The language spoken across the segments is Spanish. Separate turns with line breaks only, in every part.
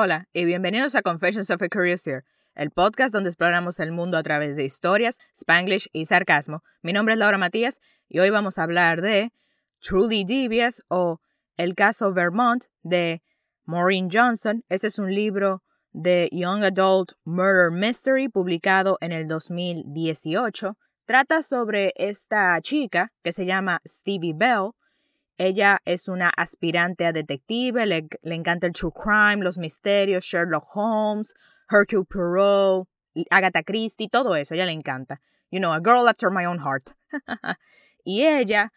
Hola y bienvenidos a Confessions of a Curiouser, el podcast donde exploramos el mundo a través de historias, spanglish y sarcasmo. Mi nombre es Laura Matías y hoy vamos a hablar de Truly Devious o El caso Vermont de Maureen Johnson. Ese es un libro de Young Adult Murder Mystery publicado en el 2018. Trata sobre esta chica que se llama Stevie Bell ella es una aspirante a detective, le, encanta el true crime, los misterios, Sherlock Holmes, Hercule Poirot, Agatha Christie, todo eso, ella le encanta. You know, a girl after my own heart. y ella,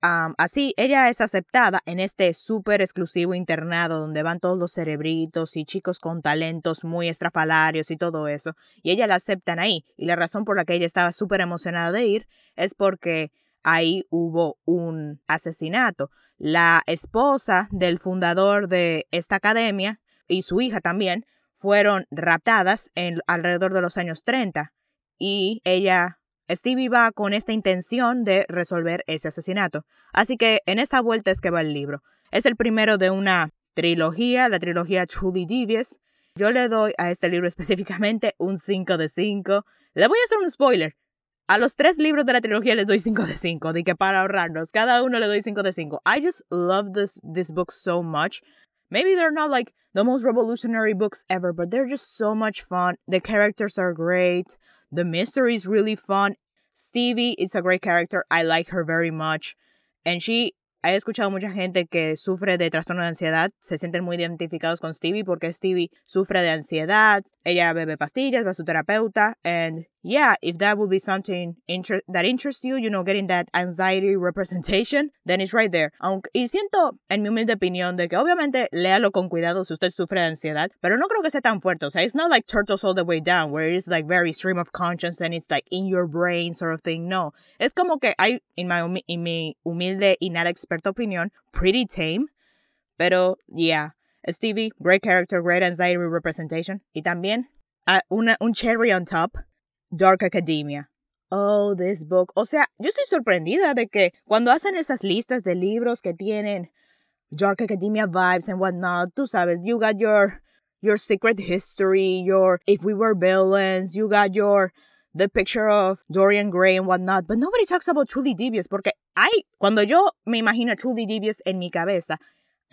así, ella es aceptada en este súper exclusivo internado donde van todos los cerebritos y chicos con talentos muy estrafalarios y todo eso. Y ella la aceptan ahí. Y la razón por la que ella estaba súper emocionada de ir es porque ahí hubo un asesinato. La esposa del fundador de esta academia y su hija también fueron raptadas alrededor de los años 30 y ella Stevie va con esta intención de resolver ese asesinato. Así que en esa vuelta es que va el libro. Es el primero de una trilogía, la trilogía Truly Devious. Yo le doy a este libro específicamente un 5 de 5. Le voy a hacer un spoiler. A los tres libros de la trilogía les doy 5 de 5, de que para ahorrarnos, cada uno le doy 5 de 5. I just love this, this book so much. Maybe they're not like the most revolutionary books ever, but they're just so much fun. The characters are great. The mystery is really fun. Stevie is a great character. I like her very much. And she he escuchado mucha gente que sufre de trastorno de ansiedad, se sienten muy identificados con Stevie porque Stevie sufre de ansiedad, ella bebe pastillas, va a su terapeuta, and yeah, if that would be something that interests you, you know, getting that anxiety representation, then it's right there. Aunque, y siento, en mi humilde opinión, de que obviamente léalo con cuidado si usted sufre de ansiedad, pero no creo que sea tan fuerte. O sea, it's not like Turtles All the Way Down, where it's like very stream of conscience and it's like in your brain sort of thing. No. Es como que hay, in, my, in mi humilde y nada experta opinión, pretty tame. Pero, yeah. Stevie, great character, great anxiety representation. Y también, uh, una, un cherry on top Dark Academia. Oh, this book. O sea, yo estoy sorprendida de que cuando hacen esas listas de libros que tienen Dark Academia vibes and whatnot, tú sabes, you got your your secret history, your if we were villains, you got your the picture of Dorian Gray and whatnot, but nobody talks about Truly Devious porque I, cuando yo me imagino Truly Devious en mi cabeza,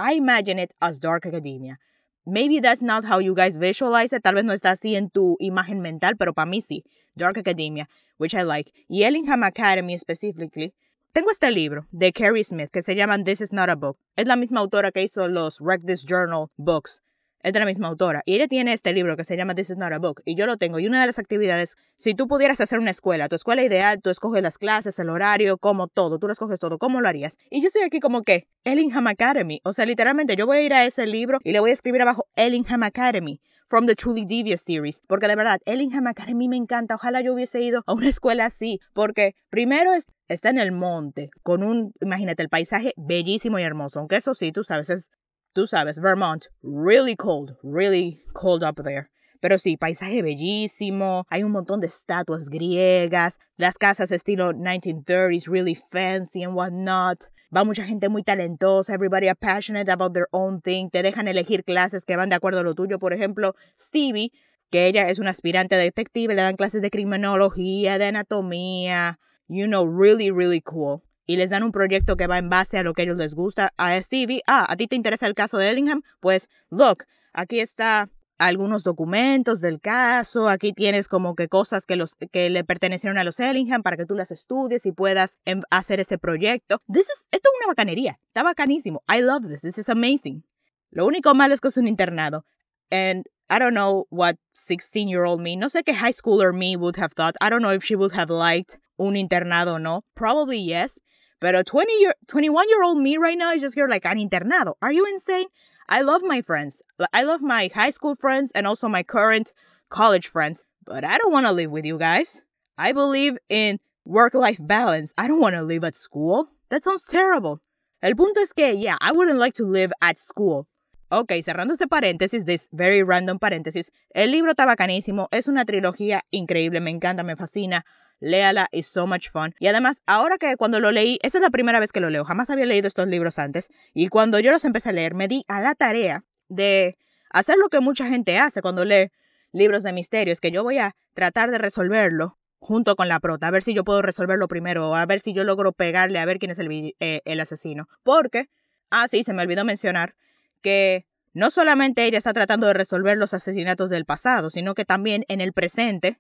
I imagine it as Dark Academia. Maybe that's not how you guys visualize it. Tal vez no está así en tu imagen mental, pero para mí sí. Dark Academia, which I like. Y Ellingham Academy specifically. Tengo este libro de Carrie Smith que se llama This is not a book. Es la misma autora que hizo los Wreck This Journal books es de la misma autora. Y ella tiene este libro que se llama This is not a book. Y yo lo tengo. Y una de las actividades, si tú pudieras hacer una escuela, tu escuela ideal, tú escoges las clases, el horario, como todo, tú lo escoges todo, ¿cómo lo harías? Y yo estoy aquí como que, Ellingham Academy. O sea, literalmente yo voy a ir a ese libro y le voy a escribir abajo Ellingham Academy. From the Truly Devious series. Porque de verdad, Ellingham Academy me encanta. Ojalá yo hubiese ido a una escuela así. Porque primero está en el monte, con un, imagínate, el paisaje bellísimo y hermoso. Aunque eso sí, tú sabes, es tú sabes, Vermont, really cold, really cold up there. Pero sí, paisaje bellísimo, hay un montón de estatuas griegas, las casas estilo 1930s, really fancy and whatnot. Va mucha gente muy talentosa, everybody are passionate about their own thing, te dejan elegir clases que van de acuerdo a lo tuyo. Por ejemplo, Stevie, que ella es una aspirante detective, le dan clases de criminología, de anatomía, you know, really, really cool y les dan un proyecto que va en base a lo que a ellos les gusta. A Stevie, ah, ¿a ti te interesa el caso de Ellingham? Pues, look, aquí está algunos documentos del caso, aquí tienes como que cosas que, los, que le pertenecieron a los Ellingham para que tú las estudies y puedas hacer ese proyecto. This is, esto es una bacanería, está bacanísimo. I love this, this is amazing. Lo único malo es que es un internado. And I don't know what 16 year old me, no sé qué high schooler me would have thought. I don't know if she would have liked un internado o no. Probably yes. But a 20 year, 21 year old me right now is just here like an internado. Are you insane? I love my friends. I love my high school friends and also my current college friends. But I don't want to live with you guys. I believe in work life balance. I don't want to live at school. That sounds terrible. El punto es que, yeah, I wouldn't like to live at school. Ok, cerrando este paréntesis, this very random paréntesis, el libro está bacanísimo, es una trilogía increíble, me encanta, me fascina léala, it's so much fun. Y además, ahora que cuando lo leí, esa es la primera vez que lo leo, jamás había leído estos libros antes, y cuando yo los empecé a leer, me di a la tarea de hacer lo que mucha gente hace cuando lee libros de misterios, que yo voy a tratar de resolverlo junto con la prota, a ver si yo puedo resolverlo primero, o a ver si yo logro pegarle a ver quién es el, eh, el asesino. Porque, ah, sí, se me olvidó mencionar que no solamente ella está tratando de resolver los asesinatos del pasado, sino que también en el presente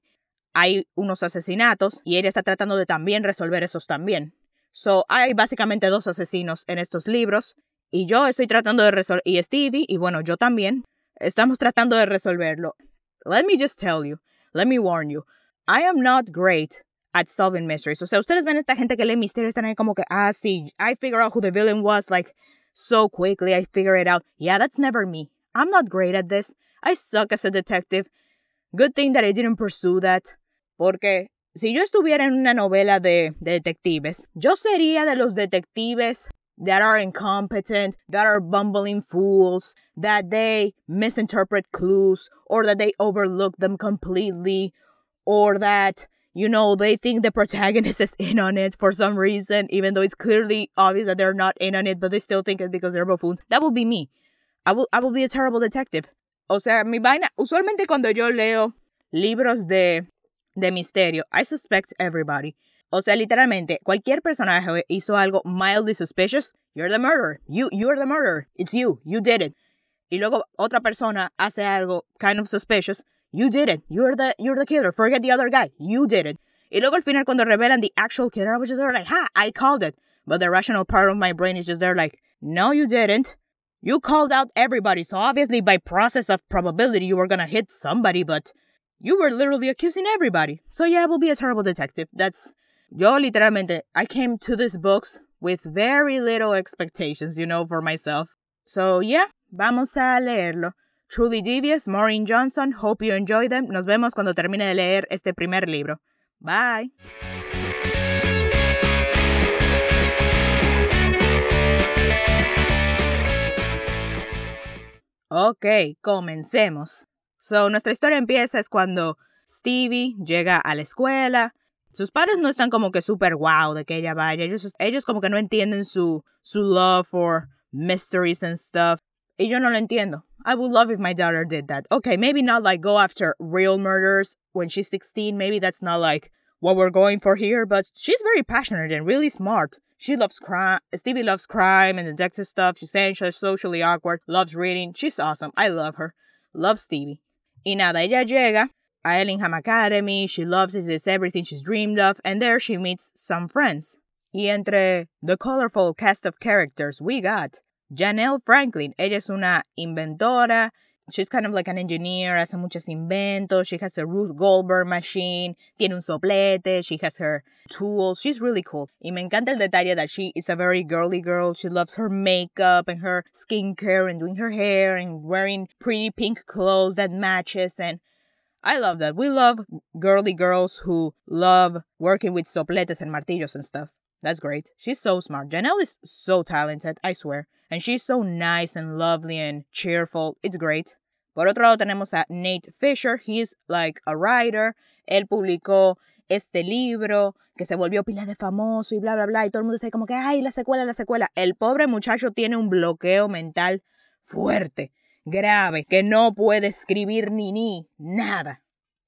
hay unos asesinatos y ella está tratando de también resolver esos también. So, hay básicamente dos asesinos en estos libros y yo estoy tratando de resolver, y Stevie, y bueno, yo también, estamos tratando de resolverlo. Let me just tell you, let me warn you, I am not great at solving mysteries. O sea, ustedes ven a esta gente que lee misterios, están ahí como que, ah, sí, I figure out who the villain was, like, so quickly, I figure it out. Yeah, that's never me. I'm not great at this. I suck as a detective. Good thing that I didn't pursue that. Porque si yo estuviera en una novela de, de detectives, yo sería de los detectives that are incompetent, that are bumbling fools, that they misinterpret clues, or that they overlook them completely, or that, you know, they think the protagonist is in on it for some reason, even though it's clearly obvious that they're not in on it, but they still think it because they're buffoons. That would be me. I will, I will be a terrible detective. O sea, mi vaina, usualmente cuando yo leo libros de, de misterio, I suspect everybody. O sea, literalmente, cualquier personaje hizo algo mildly suspicious, you're the murderer. You, you're the murderer. It's you. You did it. Y luego otra persona hace algo kind of suspicious, you did it. You're the, you're the killer. Forget the other guy. You did it. Y luego al final cuando revelan the actual killer, I was just there like, ha, I called it. But the rational part of my brain is just there like, no, you didn't. You called out everybody, so obviously by process of probability you were gonna hit somebody, but you were literally accusing everybody. So yeah, I will be a terrible detective. That's Yo literalmente, I came to these books with very little expectations, you know, for myself. So yeah, vamos a leerlo. Truly Devious, Maureen Johnson, hope you enjoy them. Nos vemos cuando termine de leer este primer libro. Bye. Ok, comencemos. So, nuestra historia empieza es cuando Stevie llega a la escuela, sus padres no están como que súper wow de que ella vaya. Ellos, ellos como que no entienden su, su love for mysteries and stuff. Y yo no lo entiendo. I would love if my daughter did that. Okay, maybe not like go after real murders when she's 16. Maybe that's not like what we're going for here, but she's very passionate and really smart. She loves crime. Stevie loves crime and detective stuff. She's anxious, socially awkward, loves reading. She's awesome. I love her. Love Stevie. Y nada, ella llega at Ellingham Academy. She loves it. It's everything she's dreamed of. And there she meets some friends. Y entre the colorful cast of characters we got Janelle Franklin. Ella es una inventora. She's kind of like an engineer, hace muchos inventos. She has a Ruth Goldberg machine. Tiene un soplete. She has her tools. She's really cool. Y me encanta el detalle that she is a very girly girl. She loves her makeup and her skincare and doing her hair and wearing pretty pink clothes that matches and I love that. We love girly girls who love working with sopletes and martillos and stuff. That's great. She's so smart. Janelle is so talented, I swear. And she's so nice and lovely and cheerful. It's great. Por otro lado tenemos a Nate Fisher. He's like a writer. Él publicó este libro que se volvió pila de famoso y bla, bla, bla. Y todo el mundo está como que, ay, la secuela, la secuela. El pobre muchacho tiene un bloqueo mental fuerte grave, que no puede escribir ni ni nada.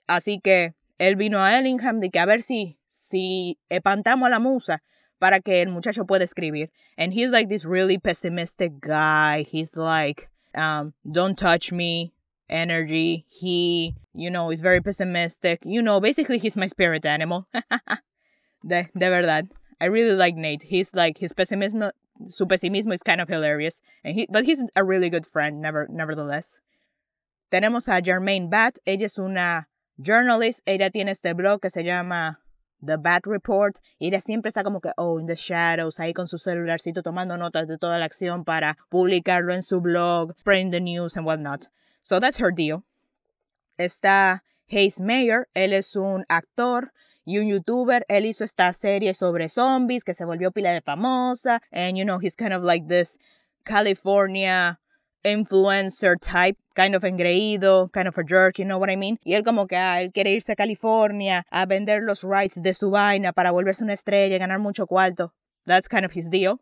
Así que él vino a Ellingham de que a ver si, si espantamos a la musa para que el muchacho pueda escribir. And he's like this really pessimistic guy. He's like, um, don't touch me energy. He, you know, is very pessimistic. You know, basically he's my spirit animal. de, de verdad. I really like Nate. He's like, his pessimism, su pesimismo is kind of hilarious, and he, but he's a really good friend, never, nevertheless. Tenemos a Jermaine Bat, ella es una journalist, ella tiene este blog que se llama The Bat Report, y ella siempre está como que, oh, in the shadows, ahí con su celularcito tomando notas de toda la acción para publicarlo en su blog, spreading the news and whatnot. So that's her deal. Está Hayes Mayer, él es un actor y un youtuber, él hizo esta serie sobre zombies que se volvió pila de famosa. And you know, he's kind of like this California influencer type, kind of engreído, kind of a jerk, you know what I mean? Y él como que, ah, él quiere irse a California a vender los rights de su vaina para volverse una estrella y ganar mucho cuarto. That's kind of his deal.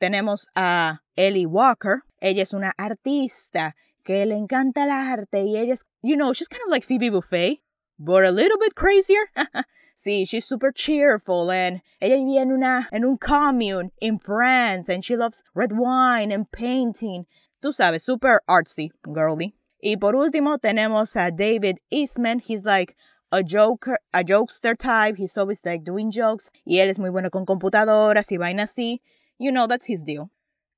Tenemos a Ellie Walker. Ella es una artista que le encanta el arte y ella es, you know, she's kind of like Phoebe Buffet, but a little bit crazier. sí, she's super cheerful and ella vivía en una en un commune in France and she loves red wine and painting. Tú sabes, super artsy, girly. Y por último tenemos a David Eastman. He's like a joker, a jokester type. He's always like doing jokes. Y él es muy bueno con computadoras y vainas así. You know, that's his deal.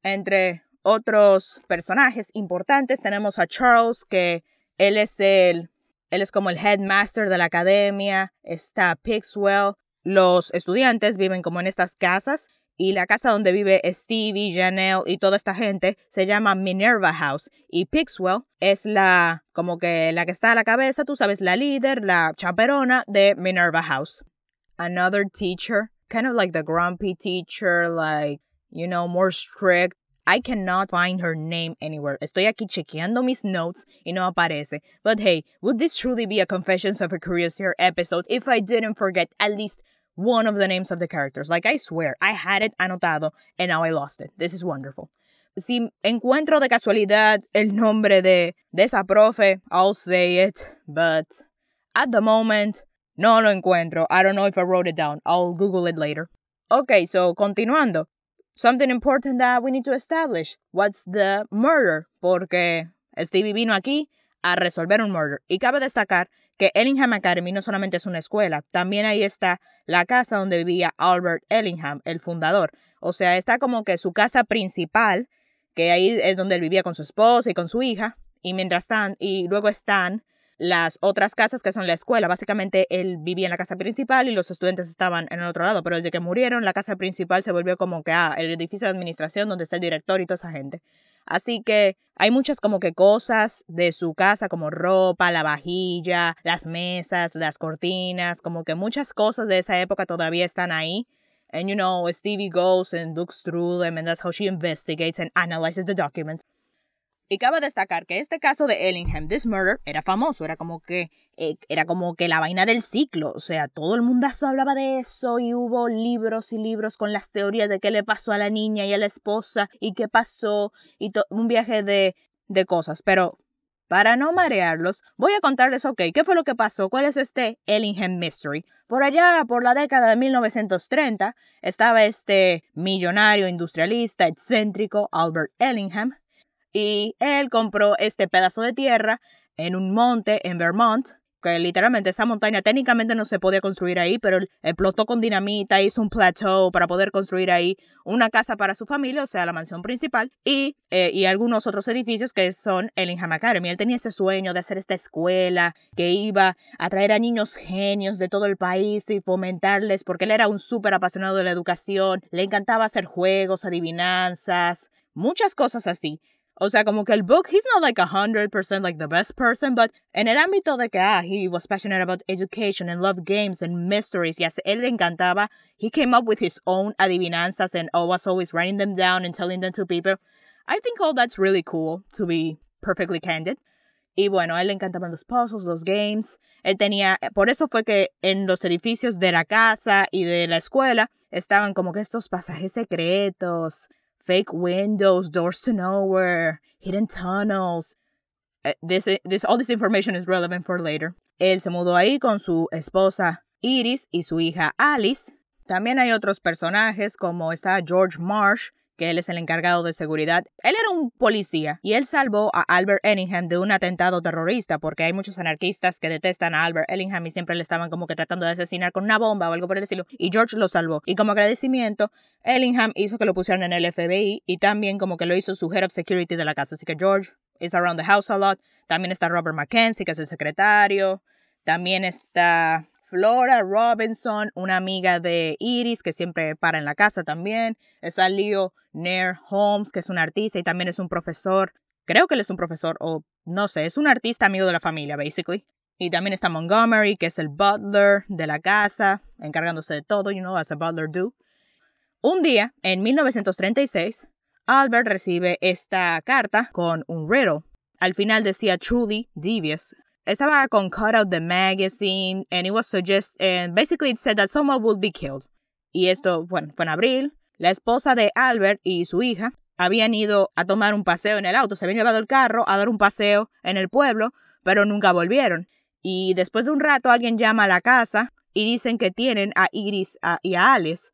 Entre otros personajes importantes tenemos a Charles, que él es el, él es como el headmaster de la academia. Está Pixwell. Los estudiantes viven como en estas casas y la casa donde vive Stevie, Janelle y toda esta gente se llama Minerva House y Pixwell es la como que la que está a la cabeza, tú sabes, la líder, la chaperona de Minerva House. Another teacher, kind of like the grumpy teacher, like, you know, more strict. I cannot find her name anywhere. Estoy aquí chequeando mis notes y no aparece. But hey, would this truly be a Confessions of a Curious Hair episode if I didn't forget at least one of the names of the characters. Like, I swear, I had it anotado and now I lost it. This is wonderful. Si encuentro de casualidad el nombre de, de esa profe, I'll say it, but at the moment, no lo encuentro. I don't know if I wrote it down. I'll Google it later. Okay, so continuando. Something important that we need to establish. What's the murder? Porque Stevie vino aquí a resolver un murder. Y cabe destacar que Ellingham Academy no solamente es una escuela, también ahí está la casa donde vivía Albert Ellingham, el fundador. O sea, está como que su casa principal, que ahí es donde él vivía con su esposa y con su hija, y mientras están, y luego están las otras casas que son la escuela. Básicamente él vivía en la casa principal y los estudiantes estaban en el otro lado, pero desde que murieron la casa principal se volvió como que ah, el edificio de administración donde está el director y toda esa gente. Así que hay muchas como que cosas de su casa, como ropa, la vajilla, las mesas, las cortinas, como que muchas cosas de esa época todavía están ahí. And you know, Stevie goes and looks through them, and that's how she investigates and analyzes the documents. Y cabe destacar que este caso de Ellingham, this murder, era famoso, era como que eh, era como que la vaina del ciclo, o sea, todo el mundazo hablaba de eso y hubo libros y libros con las teorías de qué le pasó a la niña y a la esposa y qué pasó y un viaje de, de cosas, pero para no marearlos, voy a contarles, ok, ¿qué fue lo que pasó? ¿Cuál es este Ellingham Mystery? Por allá, por la década de 1930, estaba este millonario industrialista excéntrico Albert Ellingham, y él compró este pedazo de tierra en un monte en Vermont, que literalmente esa montaña técnicamente no se podía construir ahí, pero él explotó con dinamita, hizo un plateau para poder construir ahí una casa para su familia, o sea, la mansión principal, y, eh, y algunos otros edificios que son el Ingham Academy. Él tenía este sueño de hacer esta escuela que iba a traer a niños genios de todo el país y fomentarles, porque él era un súper apasionado de la educación, le encantaba hacer juegos, adivinanzas, muchas cosas así. O sea, como que el book, he's not like a hundred percent like the best person, but en el ámbito de que, ah, he was passionate about education and loved games and mysteries, y a él le encantaba, he came up with his own adivinanzas and oh, was always writing them down and telling them to people. I think all that's really cool, to be perfectly candid. Y bueno, a él le encantaban los puzzles, los games. Él tenía, por eso fue que en los edificios de la casa y de la escuela estaban como que estos pasajes secretos, fake windows, doors to nowhere, hidden tunnels. Eh, this, this, all this information is relevant for later. Él se mudó ahí con su esposa Iris y su hija Alice. También hay otros personajes como está George Marsh, que él es el encargado de seguridad. Él era un policía y él salvó a Albert Ellingham de un atentado terrorista porque hay muchos anarquistas que detestan a Albert Ellingham y siempre le estaban como que tratando de asesinar con una bomba o algo por el estilo y George lo salvó. Y como agradecimiento, Ellingham hizo que lo pusieran en el FBI y también como que lo hizo su head of security de la casa. Así que George is around the house a lot. También está Robert Mackenzie, que es el secretario. También está Flora Robinson, una amiga de Iris que siempre para en la casa también. Está Leo Nair Holmes, que es un artista y también es un profesor. Creo que él es un profesor o no sé, es un artista amigo de la familia, basically. Y también está Montgomery, que es el butler de la casa, encargándose de todo, you know, as a butler do. Un día, en 1936, Albert recibe esta carta con un riddle. Al final decía truly devious, estaba con cut out the magazine and it was suggest and basically it said that someone would be killed. Y esto, fue en abril. La esposa de Albert y su hija habían ido a tomar un paseo en el auto, se habían llevado el carro a dar un paseo en el pueblo, pero nunca volvieron. Y después de un rato alguien llama a la casa y dicen que tienen a Iris y a Alice.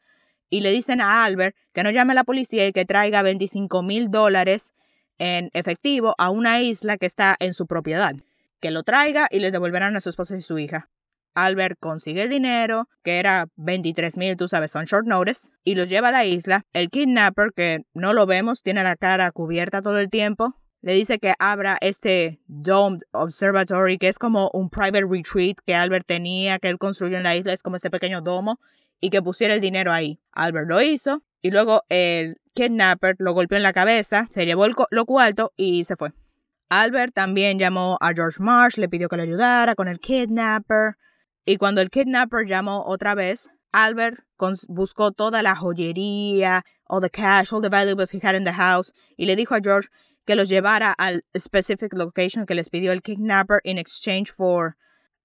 Y le dicen a Albert que no llame a la policía y que traiga 25 mil dólares en efectivo a una isla que está en su propiedad. Que lo traiga y les devolverán a su esposa y su hija. Albert consigue el dinero, que era 23 mil, tú sabes, son short notice, y los lleva a la isla. El kidnapper, que no lo vemos, tiene la cara cubierta todo el tiempo, le dice que abra este Domed Observatory, que es como un private retreat que Albert tenía, que él construyó en la isla, es como este pequeño domo, y que pusiera el dinero ahí. Albert lo hizo, y luego el kidnapper lo golpeó en la cabeza, se llevó el lo cuarto y se fue. Albert también llamó a George Marsh, le pidió que le ayudara con el kidnapper. Y cuando el kidnapper llamó otra vez, Albert buscó toda la joyería, all the cash, all the valuables he had in the house, y le dijo a George que los llevara al specific location que les pidió el kidnapper in exchange for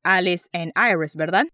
Alice and Iris, ¿verdad?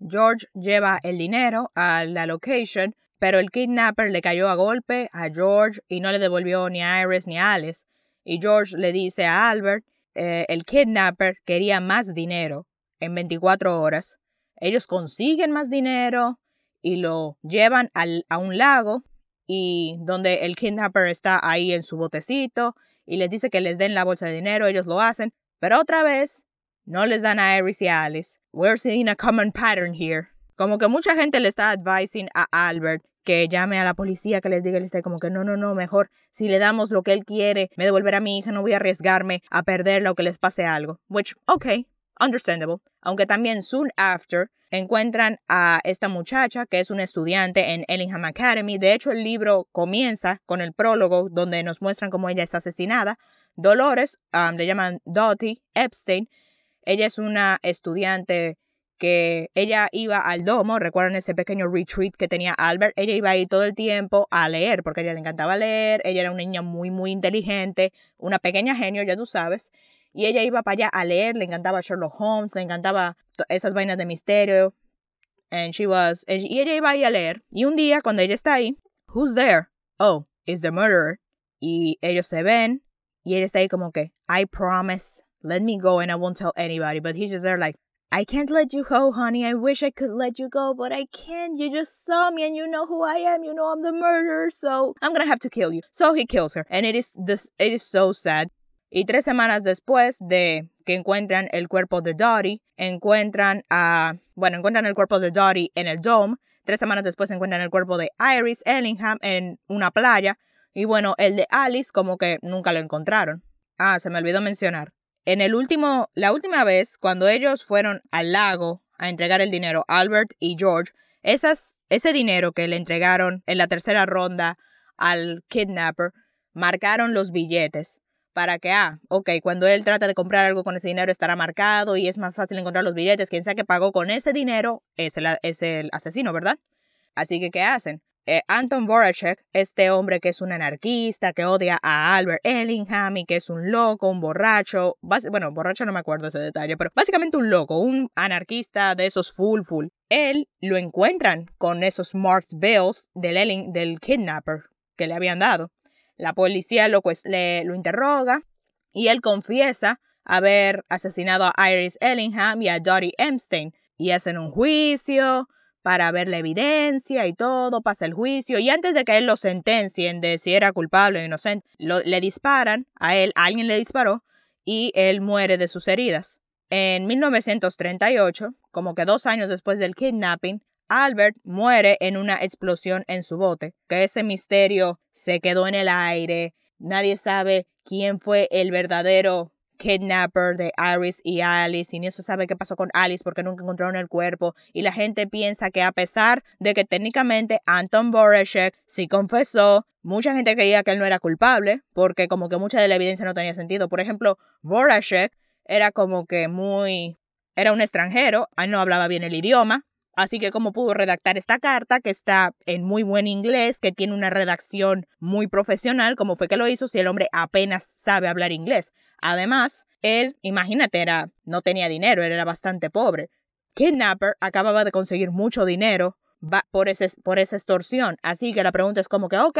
George lleva el dinero a la location, pero el kidnapper le cayó a golpe a George y no le devolvió ni a Iris ni a Alice. Y George le dice a Albert, eh, el kidnapper quería más dinero en 24 horas. Ellos consiguen más dinero y lo llevan al, a un lago y donde el kidnapper está ahí en su botecito y les dice que les den la bolsa de dinero, ellos lo hacen, pero otra vez no les dan a Iris y a Alice. We're seeing a common pattern here. Como que mucha gente le está advising a Albert que llame a la policía, que les diga, le esté como que no, no, no, mejor si le damos lo que él quiere, me devolverá a mi hija, no voy a arriesgarme a perderla o que les pase algo. Which, okay, understandable. Aunque también soon after encuentran a esta muchacha que es una estudiante en Ellingham Academy. De hecho, el libro comienza con el prólogo donde nos muestran cómo ella es asesinada. Dolores, um, le llaman Dottie Epstein. Ella es una estudiante que ella iba al domo, recuerdan ese pequeño retreat que tenía Albert, ella iba ahí todo el tiempo a leer, porque a ella le encantaba leer, ella era una niña muy, muy inteligente, una pequeña genio, ya tú sabes, y ella iba para allá a leer, le encantaba Sherlock Holmes, le encantaba esas vainas de misterio. And she was, y ella iba ahí a leer. Y un día, cuando ella está ahí, who's there? Oh, it's the murderer. Y ellos se ven, y ella está ahí como que, I promise, let me go and I won't tell anybody. But he's just there like, I can't let you go, honey. I wish I could let you go, but I can't. You just saw me and you know who I am. You know I'm the murderer, so I'm gonna have to kill you. So he kills her. And it is this it is so sad y tres semanas después de que encuentran el cuerpo de Dottie, encuentran a, bueno, encuentran el cuerpo de Dottie en el Dome. Tres semanas después encuentran el cuerpo de Iris Ellingham en una playa. Y bueno, el de Alice como que nunca lo encontraron. Ah, se me olvidó mencionar. En el último, la última vez, cuando ellos fueron al lago a entregar el dinero, Albert y George, esas, ese dinero que le entregaron en la tercera ronda al kidnapper, marcaron los billetes para que, ah, ok, cuando él trata de comprar algo con ese dinero estará marcado y es más fácil encontrar los billetes. Quien sea que pagó con ese dinero es el, es el asesino, ¿verdad? Así que, ¿qué hacen? Eh, Anton Voracek, este hombre que es un anarquista, que odia a Albert Ellingham y que es un loco, un borracho, bueno, borracho no me acuerdo ese detalle, pero básicamente un loco, un anarquista de esos full full. Él lo encuentran con esos marked bills del, del kidnapper que le habían dado. La policía lo, pues, le, lo interroga y él confiesa haber asesinado a Iris Ellingham y a Dottie Epstein y hacen un juicio para ver la evidencia y todo, pasa el juicio y antes de que él lo sentencien de si era culpable o inocente, le disparan a él, alguien le disparó y él muere de sus heridas. En 1938, como que dos años después del kidnapping, Albert muere en una explosión en su bote, que ese misterio se quedó en el aire, nadie sabe quién fue el verdadero kidnapper de Iris y Alice y ni eso sabe qué pasó con Alice porque nunca encontraron el cuerpo y la gente piensa que a pesar de que técnicamente Anton Voracek sí confesó, mucha gente creía que él no era culpable porque como que mucha de la evidencia no tenía sentido. Por ejemplo, Voracek era como que muy era un extranjero, él no hablaba bien el idioma, Así que como pudo redactar esta carta, que está en muy buen inglés, que tiene una redacción muy profesional, como fue que lo hizo si el hombre apenas sabe hablar inglés. Además, él, imagínate, era, no tenía dinero, él era bastante pobre. Kidnapper acababa de conseguir mucho dinero por, por esa extorsión. Así que la pregunta es como que, ok,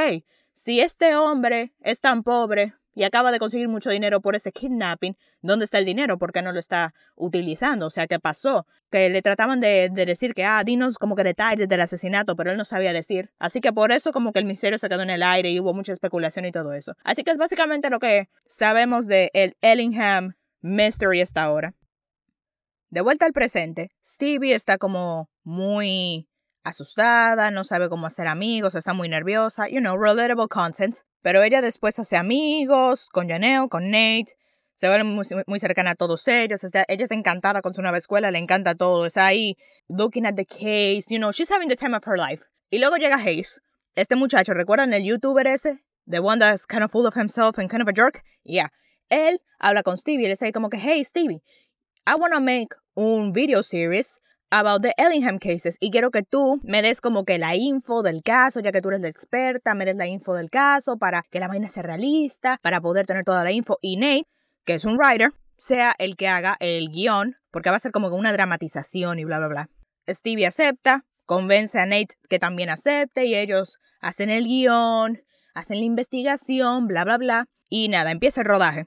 si este hombre es tan pobre y acaba de conseguir mucho dinero por ese kidnapping, ¿dónde está el dinero? ¿Por qué no lo está utilizando? O sea, ¿qué pasó? Que le trataban de, decir que, ah, dinos como que detalles del asesinato, pero él no sabía decir. Así que por eso como que el misterio se quedó en el aire y hubo mucha especulación y todo eso. Así que es básicamente lo que sabemos de el Ellingham Mystery hasta ahora. De vuelta al presente, Stevie está como muy asustada, no sabe cómo hacer amigos, está muy nerviosa, you know, relatable content. Pero ella después hace amigos con Janelle, con Nate, se vuelve muy, cercana a todos ellos. ella está encantada con su nueva escuela, le encanta todo. Está ahí looking at the case, you know, she's having the time of her life. Y luego llega Hayes, este muchacho, ¿recuerdan el youtuber ese? The one that's kind of full of himself and kind of a jerk? Yeah. Él habla con Stevie le dice como que, hey Stevie, I want to make un video series about the Ellingham cases y quiero que tú me des como que la info del caso, ya que tú eres la experta, me des la info del caso para que la vaina sea realista, para poder tener toda la info y Nate, que es un writer, sea el que haga el guion, porque va a ser como una dramatización y bla, bla, bla. Stevie acepta, convence a Nate que también acepte y ellos hacen el guion, hacen la investigación, bla, bla, bla. Y nada, empieza el rodaje.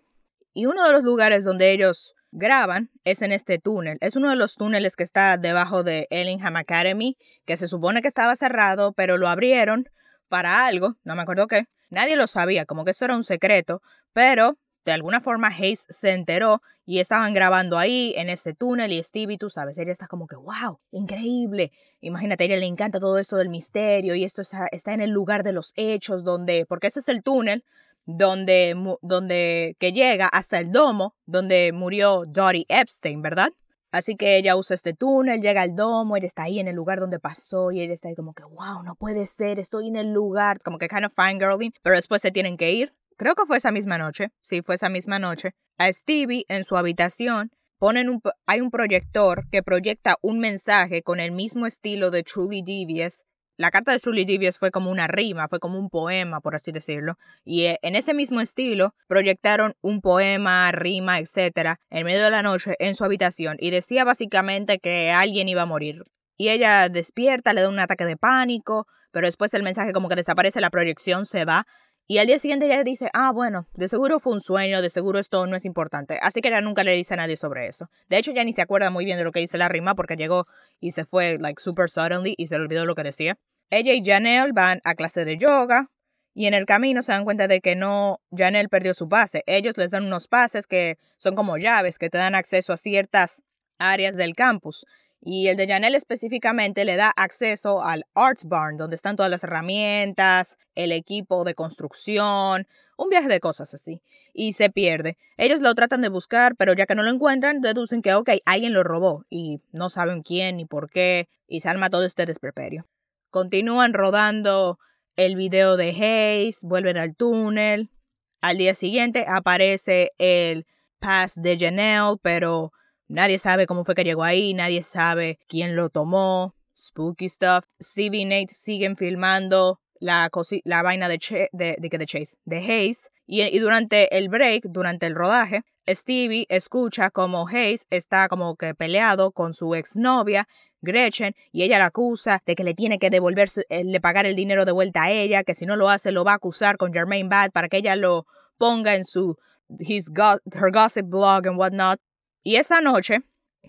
Y uno de los lugares donde ellos graban es en este túnel. Es uno de los túneles que está debajo de Ellingham Academy, que se supone que estaba cerrado, pero lo abrieron para algo, no me acuerdo qué. Nadie lo sabía, como que eso era un secreto, pero de alguna forma Hayes se enteró y estaban grabando ahí en ese túnel y Stevie, tú sabes, ella está como que, wow, increíble. Imagínate, a ella le encanta todo esto del misterio y esto está, está en el lugar de los hechos donde, porque ese es el túnel donde, donde, que llega hasta el domo donde murió Dottie Epstein, ¿verdad? Así que ella usa este túnel, llega al domo, ella está ahí en el lugar donde pasó y ella está ahí como que, wow, no puede ser, estoy en el lugar, como que kind of fangirling, pero después se tienen que ir. Creo que fue esa misma noche, sí, fue esa misma noche. A Stevie en su habitación ponen un, hay un proyector que proyecta un mensaje con el mismo estilo de Truly Devious la carta de Truly Devious fue como una rima, fue como un poema, por así decirlo. Y eh, en ese mismo estilo proyectaron un poema, rima, etcétera, en medio de la noche en su habitación y decía básicamente que alguien iba a morir. Y ella despierta, le da un ataque de pánico, pero después el mensaje como que desaparece, la proyección se va. Y al día siguiente ella dice, ah, bueno, de seguro fue un sueño, de seguro esto no es importante. Así que ella nunca le dice a nadie sobre eso. De hecho, ya ni se acuerda muy bien de lo que dice la rima porque llegó y se fue, like, super suddenly y se le olvidó lo que decía. Ella y Janelle van a clase de yoga y en el camino se dan cuenta de que no, Janelle perdió su pase. Ellos les dan unos pases que son como llaves que te dan acceso a ciertas áreas del campus. Y el de Janelle específicamente le da acceso al Arts Barn, donde están todas las herramientas, el equipo de construcción, un viaje de cosas así. Y se pierde. Ellos lo tratan de buscar, pero ya que no lo encuentran, deducen que, ok, alguien lo robó y no saben quién ni por qué, y se arma todo este despreperio. Continúan rodando el video de Hayes, vuelven al túnel. Al día siguiente aparece el pass de Janelle, pero nadie sabe cómo fue que llegó ahí, nadie sabe quién lo tomó. Spooky stuff. Stevie y Nate siguen filmando la, la vaina de, de, de, Chase, de Hayes. Y, y durante el break, durante el rodaje, Stevie escucha como Hayes está como que peleado con su exnovia Gretchen y ella la acusa de que le tiene que devolver, eh, le pagar el dinero de vuelta a ella, que si no lo hace lo va a acusar con Jermaine Bad para que ella lo ponga en su his her gossip blog and whatnot. Y esa noche,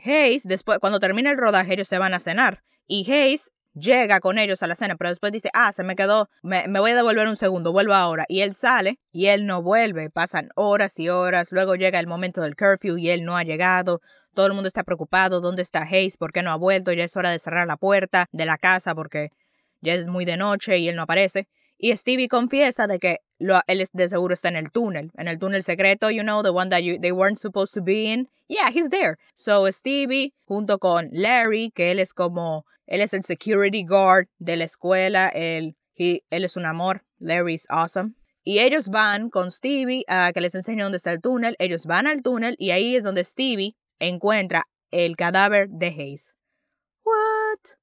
Hayes, después, cuando termina el rodaje, ellos se van a cenar. Y Hayes llega con ellos a la cena, pero después dice, ah, se me quedó, me, me, voy a devolver un segundo, vuelvo ahora. Y él sale y él no vuelve, pasan horas y horas, luego llega el momento del curfew y él no ha llegado, todo el mundo está preocupado, ¿dónde está Hayes? ¿Por qué no ha vuelto? Ya es hora de cerrar la puerta de la casa porque ya es muy de noche y él no aparece. Y Stevie confiesa de que lo, él de seguro está en el túnel, en el túnel secreto, you know, the one that you, they weren't supposed to be in. Yeah, he's there. So Stevie, junto con Larry, que él es como, él es el security guard de la escuela, él, él es un amor, Larry is awesome. Y ellos van con Stevie a que les enseñe dónde está el túnel. Ellos van al túnel y ahí es donde Stevie encuentra el cadáver de Hayes. What?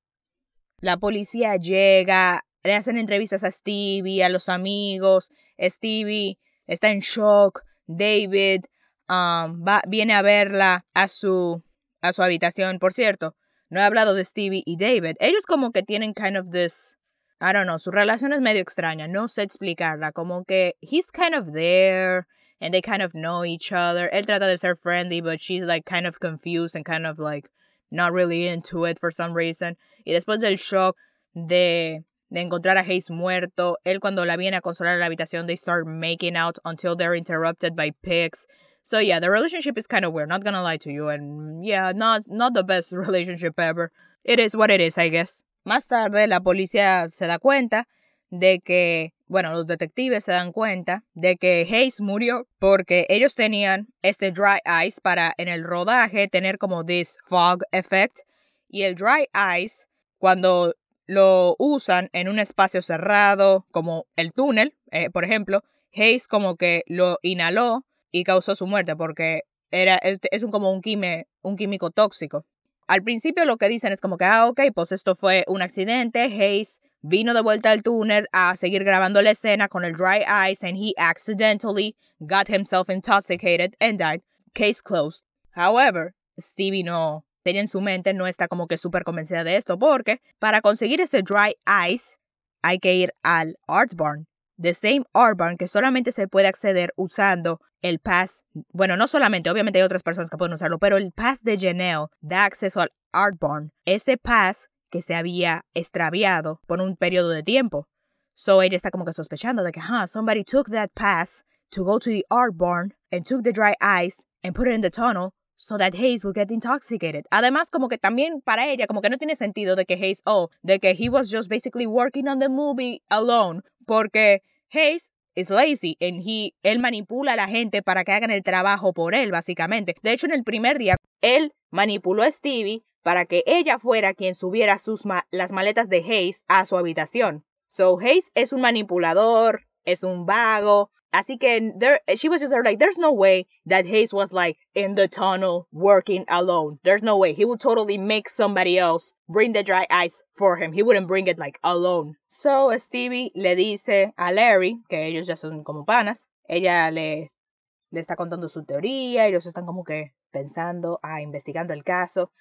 La policía llega, le hacen entrevistas a Stevie, a los amigos. Stevie está en shock. David um, va, viene a verla a su, a su habitación. Por cierto, no he hablado de Stevie y David. Ellos como que tienen kind of this, I don't know, su relación es medio extraña, no sé explicarla, como que he's kind of there and they kind of know each other. Él trata de ser friendly, but she's like kind of confused and kind of like not really into it for some reason. Y después del shock de, de encontrar a Hayes muerto, él cuando la viene a consolar en la habitación, they start making out until they're interrupted by pigs. So yeah, the relationship is kind of weird, not gonna lie to you, and yeah, not, not the best relationship ever. It is what it is, I guess. Más tarde, la policía se da cuenta de que, bueno, los detectives se dan cuenta de que Hayes murió porque ellos tenían este dry ice para en el rodaje tener como this fog effect. Y el dry ice, cuando lo usan en un espacio cerrado, como el túnel, eh, por ejemplo, Hayes como que lo inhaló y causó su muerte porque era, es, un, como un, un químico tóxico. Al principio lo que dicen es como que, ah, ok, pues esto fue un accidente, Hayes vino de vuelta al túnel a seguir grabando la escena con el dry ice and he accidentally got himself intoxicated and died. Case closed. However, Stevie no tenía en su mente, no está como que súper convencida de esto porque para conseguir ese dry ice hay que ir al Art Barn. The same Art Barn que solamente se puede acceder usando el pass. Bueno, no solamente, obviamente hay otras personas que pueden usarlo, pero el pass de Janelle da acceso al Art Barn. Ese pass que se había extraviado por un periodo de tiempo. So ella está como que sospechando de que, huh, somebody took that pass to go to the art barn and took the dry ice and put it in the tunnel so that Hayes would get intoxicated. Además, como que también para ella, como que no tiene sentido de que Hayes, oh, de que he was just basically working on the movie alone, porque Hayes is lazy and he, él manipula a la gente para que hagan el trabajo por él, básicamente. De hecho, en el primer día, él manipuló a Stevie para que ella fuera quien subiera sus las maletas de Hayes a su habitación. So Hayes es un manipulador, es un vago, Así que there, she was just like, there's no way that Hayes was like in the tunnel working alone. There's no way. He would totally make somebody else bring the dry ice for him. He wouldn't bring it like alone. So Stevie le dice a Larry, que ellos ya son como panas, ella le, le está contando su teoría, ellos están como que pensando, ah, investigando el caso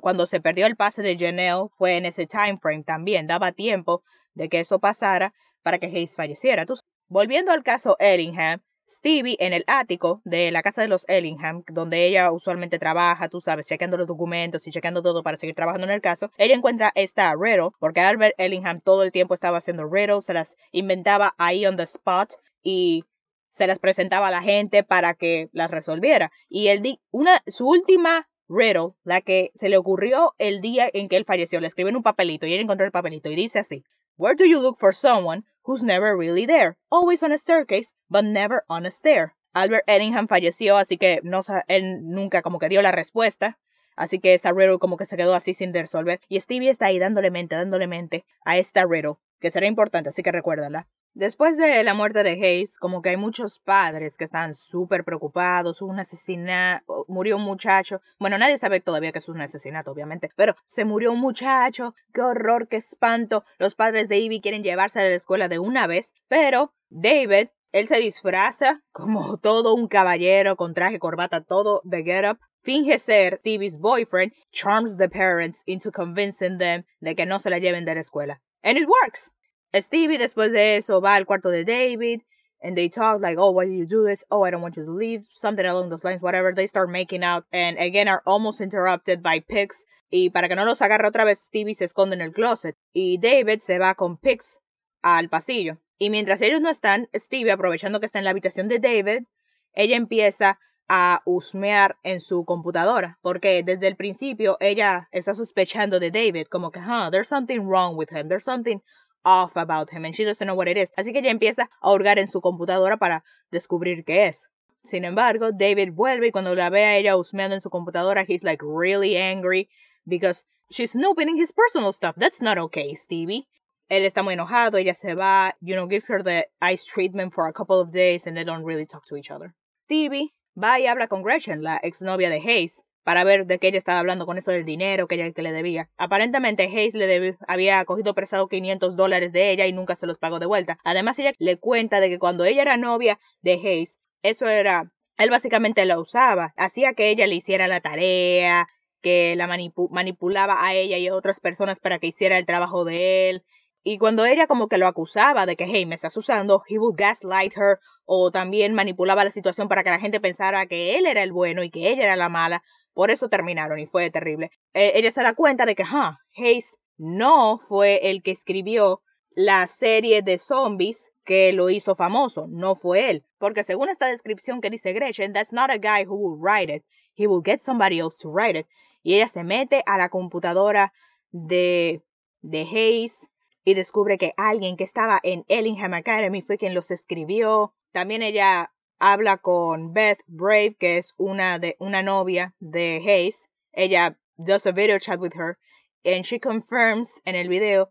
cuando se perdió el pase de Janelle fue en ese time frame también, daba tiempo de que eso pasara para que Hayes falleciera. Volviendo al caso Ellingham, Stevie en el ático de la casa de los Ellingham, donde ella usualmente trabaja, tú sabes, chequeando los documentos y chequeando todo para seguir trabajando en el caso, ella encuentra esta riddle, porque Albert Ellingham todo el tiempo estaba haciendo riddles, se las inventaba ahí on the spot y se las presentaba a la gente para que las resolviera. Y él una, su última riddle, la que se le ocurrió el día en que él falleció. Le escribió un papelito y él encontró el papelito y dice así: Where do you look for someone who's never really there? Always on a staircase, but never on a stair. Albert Ellingham falleció, así que no, él nunca como que dio la respuesta. Así que esta riddle como que se quedó así sin resolver. Y Stevie está ahí dándole mente, dándole mente a esta riddle, que será importante, así que recuérdala. Después de la muerte de Hayes, como que hay muchos padres que están súper preocupados, un asesinato, murió un muchacho, bueno, nadie sabe todavía que es un asesinato, obviamente, pero se murió un muchacho, qué horror, qué espanto, los padres de Ivy quieren llevarse a la escuela de una vez, pero David, él se disfraza como todo un caballero con traje, corbata, todo de get up, finge ser Stevie's boyfriend, charms the parents into convincing them de que no se la lleven de la escuela. And it works. Stevie después de eso va al cuarto de David and they talk like, oh, why did you do this? Oh, I don't want you to leave. Something along those lines, whatever. They start making out and again are almost interrupted by Pix. Y para que no los agarre otra vez, Stevie se esconde en el closet y David se va con Pix al pasillo. Y mientras ellos no están, Stevie, aprovechando que está en la habitación de David, ella empieza a husmear en su computadora, porque desde el principio ella está sospechando de David, como que, huh, there's something wrong with him, there's something off about him and she doesn't know what it is. Así que ella empieza a hurgar en su computadora para descubrir qué es. Sin embargo, David vuelve y cuando la ve a ella husmeando en su computadora, he's like really angry because she's snooping in his personal stuff. That's not okay, Stevie. Él está muy enojado, ella se va, you know, gives her the ice treatment for a couple of days and they don't really talk to each other. Stevie va y habla con Gretchen, la exnovia de Hayes, para ver de qué ella estaba hablando con eso del dinero que ella le debía. Aparentemente Hayes le había cogido prestado 500 dólares de ella y nunca se los pagó de vuelta. Además ella le cuenta de que cuando ella era novia de Hayes, eso era, él básicamente la usaba, hacía que ella le hiciera la tarea, que la manipulaba a ella y a otras personas para que hiciera el trabajo de él. Y cuando ella como que lo acusaba de que, hey, me estás usando, he would gaslight her, o también manipulaba la situación para que la gente pensara que él era el bueno y que ella era la mala. Por eso terminaron y fue terrible. Eh, ella se da cuenta de que, huh, Hayes no fue el que escribió la serie de zombies que lo hizo famoso, no fue él. Porque según esta descripción que dice Gretchen, that's not a guy who will write it. He will get somebody else to write it. Y ella se mete a la computadora de, de Hayes y descubre que alguien que estaba en Ellingham Academy fue quien los escribió. También ella habla con Beth Brave, que es una de una novia de Hayes. Ella does a video chat with her and she confirms en el video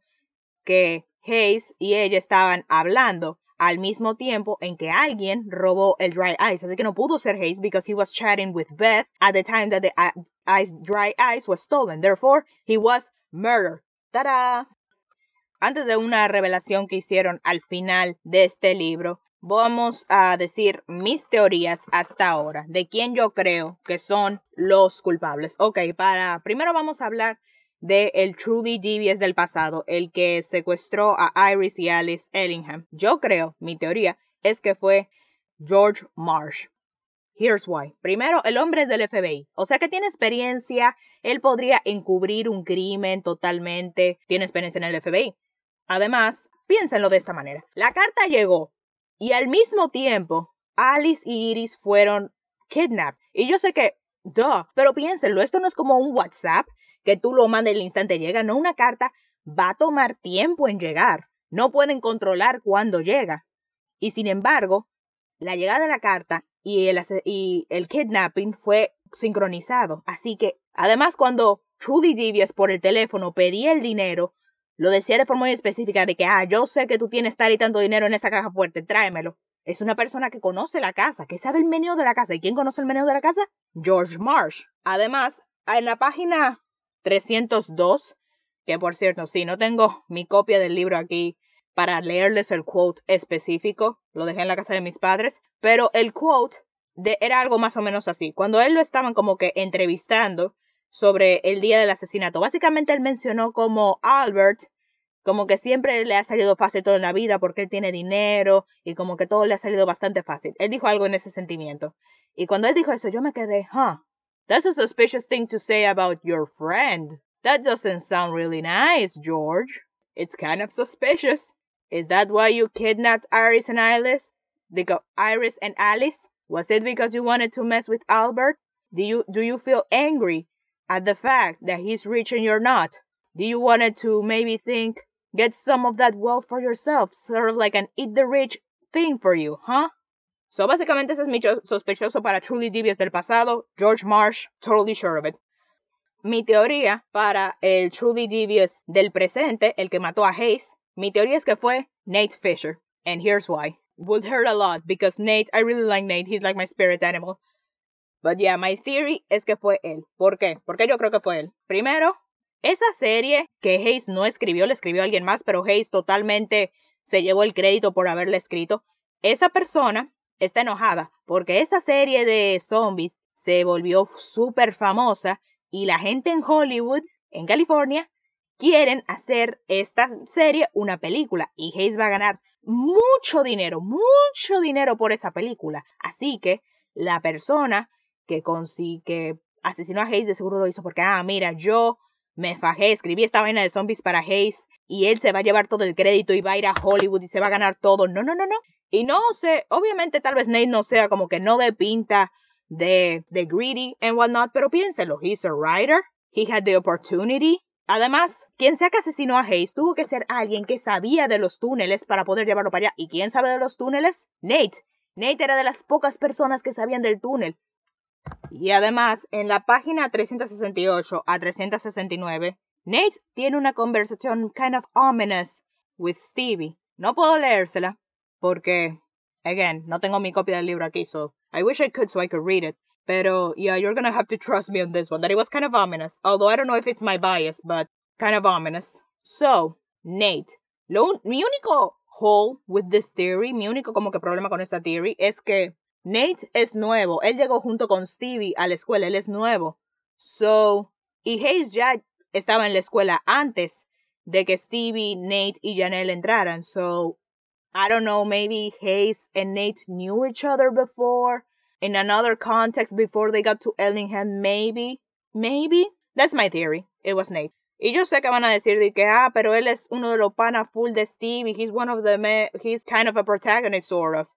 que Hayes y ella estaban hablando al mismo tiempo en que alguien robó el dry ice. Así que no pudo ser Hayes because he was chatting with Beth at the time that the ice dry ice was stolen. Therefore, he was murdered. ¡Tada! Antes de una revelación que hicieron al final de este libro, vamos a decir mis teorías hasta ahora de quién yo creo que son los culpables. Ok, para primero vamos a hablar de el Truly Devious del pasado, el que secuestró a Iris y Alice Ellingham. Yo creo, mi teoría es que fue George Marsh. Here's why. Primero, el hombre es del FBI, o sea que tiene experiencia, él podría encubrir un crimen totalmente, tiene experiencia en el FBI. Además, piénsenlo de esta manera. La carta llegó y al mismo tiempo Alice y Iris fueron kidnapped. Y yo sé que, duh, pero piénsenlo, esto no es como un WhatsApp que tú lo mandas el instante llega, no, una carta va a tomar tiempo en llegar. No pueden controlar cuándo llega. Y sin embargo, la llegada de la carta y el, y el kidnapping fue sincronizado. Así que, además, cuando Trudy Devious por el teléfono pedía el dinero, lo decía de forma muy específica de que, ah, yo sé que tú tienes tal y tanto dinero en esa caja fuerte, tráemelo. Es una persona que conoce la casa, que sabe el menú de la casa. ¿Y quién conoce el menú de la casa? George Marsh. Además, en la página 302, que por cierto, sí, no tengo mi copia del libro aquí para leerles el quote específico, lo dejé en la casa de mis padres, pero el quote de, era algo más o menos así. Cuando él lo estaban como que entrevistando, sobre el día del asesinato. Básicamente él mencionó como Albert, como que siempre le ha salido fácil todo en la vida porque él tiene dinero y como que todo le ha salido bastante fácil. Él dijo algo en ese sentimiento. Y cuando él dijo eso, yo me quedé, huh, that's a suspicious thing to say about your friend. That doesn't sound really nice, George. It's kind of suspicious. Is that why you kidnapped Iris and Alice? Because Iris and Alice? Was it because you wanted to mess with Albert? Do you do you feel angry at the fact that he's rich and you're not? Do you want it to maybe think, get some of that wealth for yourself, sort of like an eat the rich thing for you, huh? So básicamente ese es mi sospechoso para Truly Devious del pasado, George Marsh, totally sure of it. Mi teoría para el Truly Devious del presente, el que mató a Hayes, mi teoría es que fue Nate Fisher. And here's why. Would hurt a lot because Nate, I really like Nate, he's like my spirit animal. But yeah, my theory es que fue él. ¿Por qué? Porque yo creo que fue él. Primero, esa serie que Hayes no escribió, le escribió alguien más, pero Hayes totalmente se llevó el crédito por haberla escrito. Esa persona está enojada porque esa serie de zombies se volvió súper famosa y la gente en Hollywood, en California, quieren hacer esta serie una película y Hayes va a ganar mucho dinero, mucho dinero por esa película. Así que la persona que, que asesinó a Hayes de seguro lo hizo porque, ah, mira, yo me fajé, escribí esta vaina de zombies para Hayes y él se va a llevar todo el crédito y va a ir a Hollywood y se va a ganar todo. No, no, no, no. Y no sé, obviamente tal vez Nate no sea como que no de pinta de, de greedy and whatnot, pero piénselo, he's a writer, he had the opportunity. Además, quien sea que asesinó a Hayes tuvo que ser alguien que sabía de los túneles para poder llevarlo para allá. ¿Y quién sabe de los túneles? Nate. Nate era de las pocas personas que sabían del túnel. Y además, en la página 368 a 369, Nate tiene una conversación kind of ominous with Stevie. No puedo leérsela porque, again, no tengo mi copia del libro aquí, so I wish I could so I could read it. Pero, yeah, you're gonna have to trust me on this one, that it was kind of ominous. Although I don't know if it's my bias, but kind of ominous. So, Nate. Lo, mi único hole with this theory, mi único como que problema con esta theory es que Nate es nuevo. Él llegó junto con Stevie a la escuela. Él es nuevo. So, Y Hayes ya estaba en la escuela antes de que Stevie, Nate y Janelle entraran. So, I don't know, maybe Hayes and Nate knew each other before. In another context before they got to Ellingham, maybe. Maybe. That's my theory. It was Nate. Y yo sé que van a decir de que, ah, pero él es uno de los panas full de Stevie. He's one of the. He's kind of a protagonist, sort of.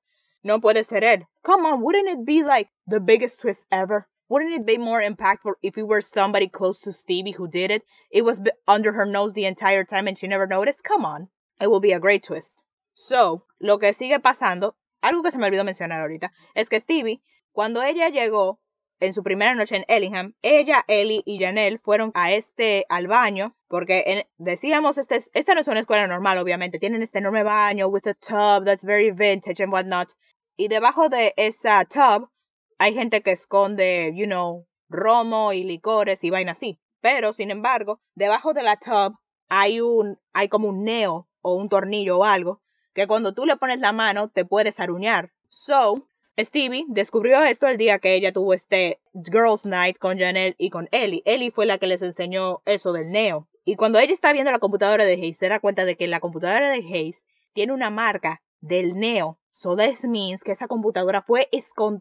No puede ser él. Come on, wouldn't it be like the biggest twist ever? Wouldn't it be more impactful if it were somebody close to Stevie who did it? It was under her nose the entire time and she never noticed? Come on. It will be a great twist. So, lo que sigue pasando, algo que se me olvidó mencionar ahorita, es que Stevie, cuando ella llegó en su primera noche en Ellingham, ella, Ellie y Janelle fueron a este, al baño, porque decíamos, este, esta no es una escuela normal, obviamente, tienen este enorme baño with a tub that's very vintage and whatnot, y debajo de esa tub hay gente que esconde, you know, romo y licores y vaina así. Pero, sin embargo, debajo de la tub hay un, hay como un neo o un tornillo o algo que cuando tú le pones la mano te puedes aruñar. So, Stevie descubrió esto el día que ella tuvo este Girls Night con Janelle y con Ellie. Ellie fue la que les enseñó eso del neo. Y cuando ella está viendo la computadora de Hayes, se da cuenta de que la computadora de Hayes tiene una marca del neo So this means que esa computadora fue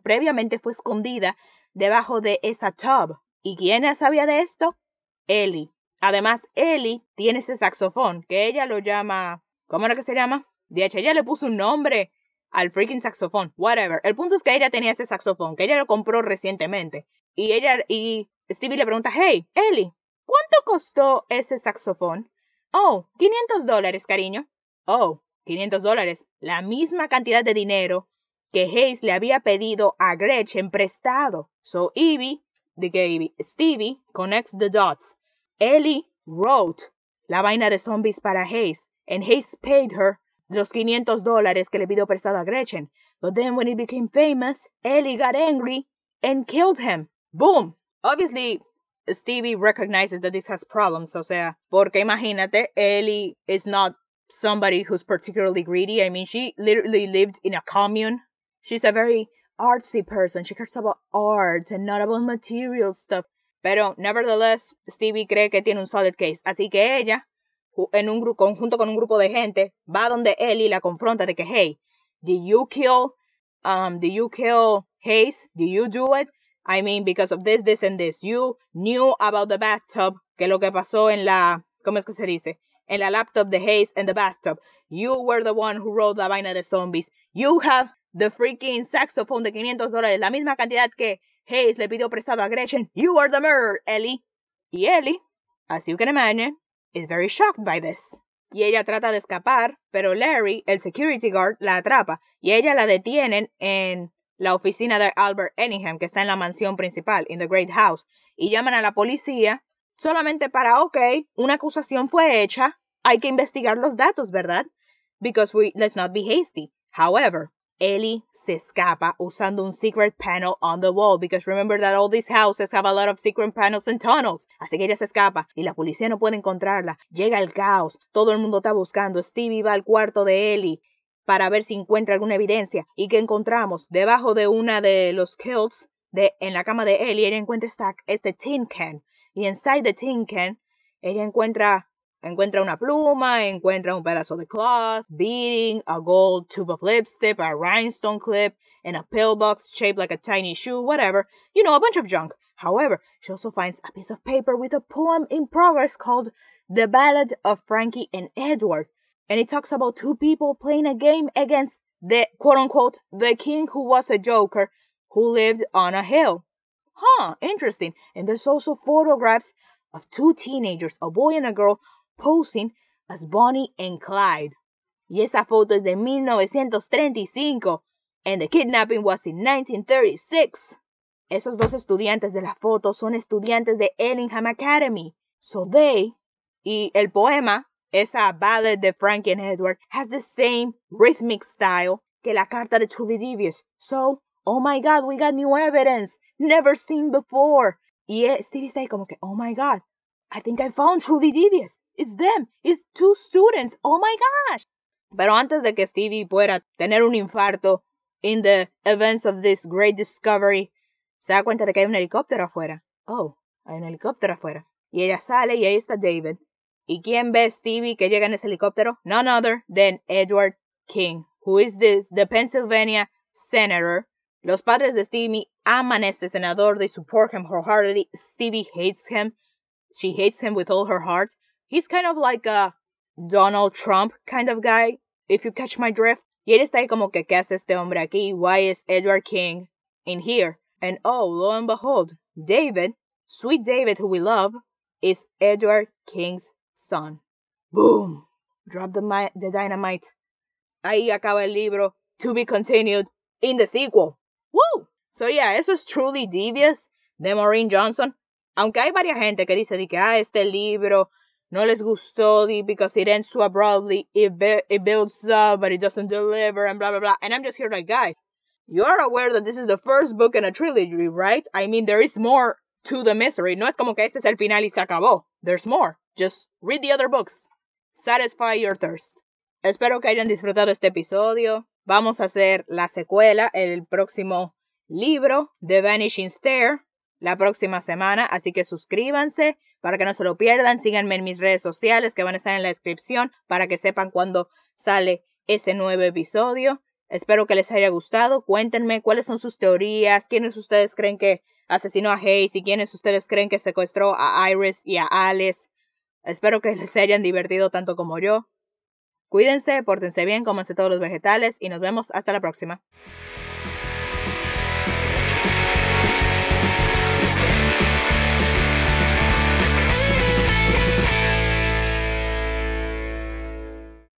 previamente fue escondida debajo de esa tub. ¿Y quién sabía de esto? Ellie. Además, Ellie tiene ese saxofón que ella lo llama. ¿Cómo era que se llama? De hecho, ella le puso un nombre al freaking saxofón. Whatever. El punto es que ella tenía ese saxofón, que ella lo compró recientemente. Y ella y Stevie le pregunta, hey, Ellie, ¿cuánto costó ese saxofón? Oh, 500 dólares, cariño. Oh, 500 dólares, la misma cantidad de dinero que Hayes le había pedido a Gretchen prestado. So Evie, de que Stevie connects the dots. Ellie wrote la vaina de zombies para Hayes, and Hayes paid her los 500 dólares que le pidió prestado a Gretchen. But then when he became famous, Ellie got angry and killed him. Boom! Obviously, Stevie recognizes that this has problems, o sea, porque imagínate, Ellie is not somebody who's particularly greedy. I mean, she literally lived in a commune. She's a very artsy person. She cares about art and not about material stuff. Pero, nevertheless, Stevie cree que tiene un solid case. Así que ella, en un grupo, conjunto con un grupo de gente, va donde él y la confronta de que, hey, did you kill, um, did you kill Hayes? Did you do it? I mean, because of this, this, and this. You knew about the bathtub, que lo que pasó en la, ¿cómo es que se dice? En la laptop de Hayes en the bathtub. You were the one who wrote la vaina de zombies. You have the freaking saxophone de 500 dólares, la misma cantidad que Hayes le pidió prestado a Gretchen. You are the murderer, Ellie. Y Ellie, as you can imagine, is very shocked by this. Y ella trata de escapar, pero Larry, el security guard, la atrapa y ella la detienen en la oficina de Albert Enningham, que está en la mansión principal, in the Great House, y llaman a la policía solamente para, ok, una acusación fue hecha, hay que investigar los datos, ¿verdad? Because we, let's not be hasty. However, Ellie se escapa usando un secret panel on the wall, because remember that all these houses have a lot of secret panels and tunnels. Así que ella se escapa y la policía no puede encontrarla. Llega el caos, todo el mundo está buscando. Stevie va al cuarto de Ellie para ver si encuentra alguna evidencia. ¿Y que encontramos? Debajo de una de los kilts, de, en la cama de Ellie, ella encuentra este tin can y inside the tin can, ella encuentra, encuentra una pluma, encuentra un pedazo de cloth, beading, a gold tube of lipstick, a rhinestone clip, and a pillbox shaped like a tiny shoe, whatever. You know, a bunch of junk. However, she also finds a piece of paper with a poem in progress called The Ballad of Frankie and Edward. And it talks about two people playing a game against the quote unquote the king who was a joker who lived on a hill. Huh, interesting. And there's also photographs of two teenagers, a boy and a girl, posing as Bonnie and Clyde. Y esa foto es de 1935. And the kidnapping was in 1936. Esos dos estudiantes de la foto son estudiantes de Ellingham Academy. So they, y el poema, esa ballad de Frank and Edward, has the same rhythmic style que la carta de Truly Devious. So, oh my god, we got new evidence never seen before. Y Stevie está ahí como que, oh my god, I think I found Truly Devious. It's them. It's two students. Oh my gosh. Pero antes de que Stevie pueda tener un infarto in the events of this great discovery, se da cuenta de que hay un helicóptero afuera. Oh, hay un helicóptero afuera. Y ella sale y ahí está David. ¿Y quién ve a Stevie que llega en ese helicóptero? None other than Edward King, who is the, the Pennsylvania senator. Los padres de Stevie aman a este senador. They support him wholeheartedly. Stevie hates him. She hates him with all her heart. He's kind of like a Donald Trump kind of guy, if you catch my drift. Y él está ahí como que, ¿qué hace este hombre aquí? Why is Edward King in here? And oh, lo and behold, David, sweet David who we love, is Edward King's son. Boom! Drop the, the dynamite. Ahí acaba el libro. To be continued in the sequel. So yeah, eso es Truly Devious de Maureen Johnson. Aunque hay varias gente que dice de que ah, este libro no les gustó because it ends too abruptly, it, it builds up but it doesn't deliver and blah blah blah. And I'm just here like, guys, you're aware that this is the first book in a trilogy, right? I mean, there is more to the mystery. No es como que este es el final y se acabó. There's more. Just read the other books. Satisfy your thirst. Espero que hayan disfrutado este episodio. Vamos a hacer la secuela, el próximo libro, The Vanishing Stair, la próxima semana, así que suscríbanse para que no se lo pierdan, síganme en mis redes sociales que van a estar en la descripción para que sepan cuándo sale ese nuevo episodio. Espero que les haya gustado. Cuéntenme cuáles son sus teorías, quiénes ustedes creen que asesinó a Hayes y quiénes ustedes creen que secuestró a Iris y a Alice. Espero que les hayan divertido tanto como yo. Cuídense, pórtense bien, cómanse todos los vegetales y nos vemos hasta la próxima.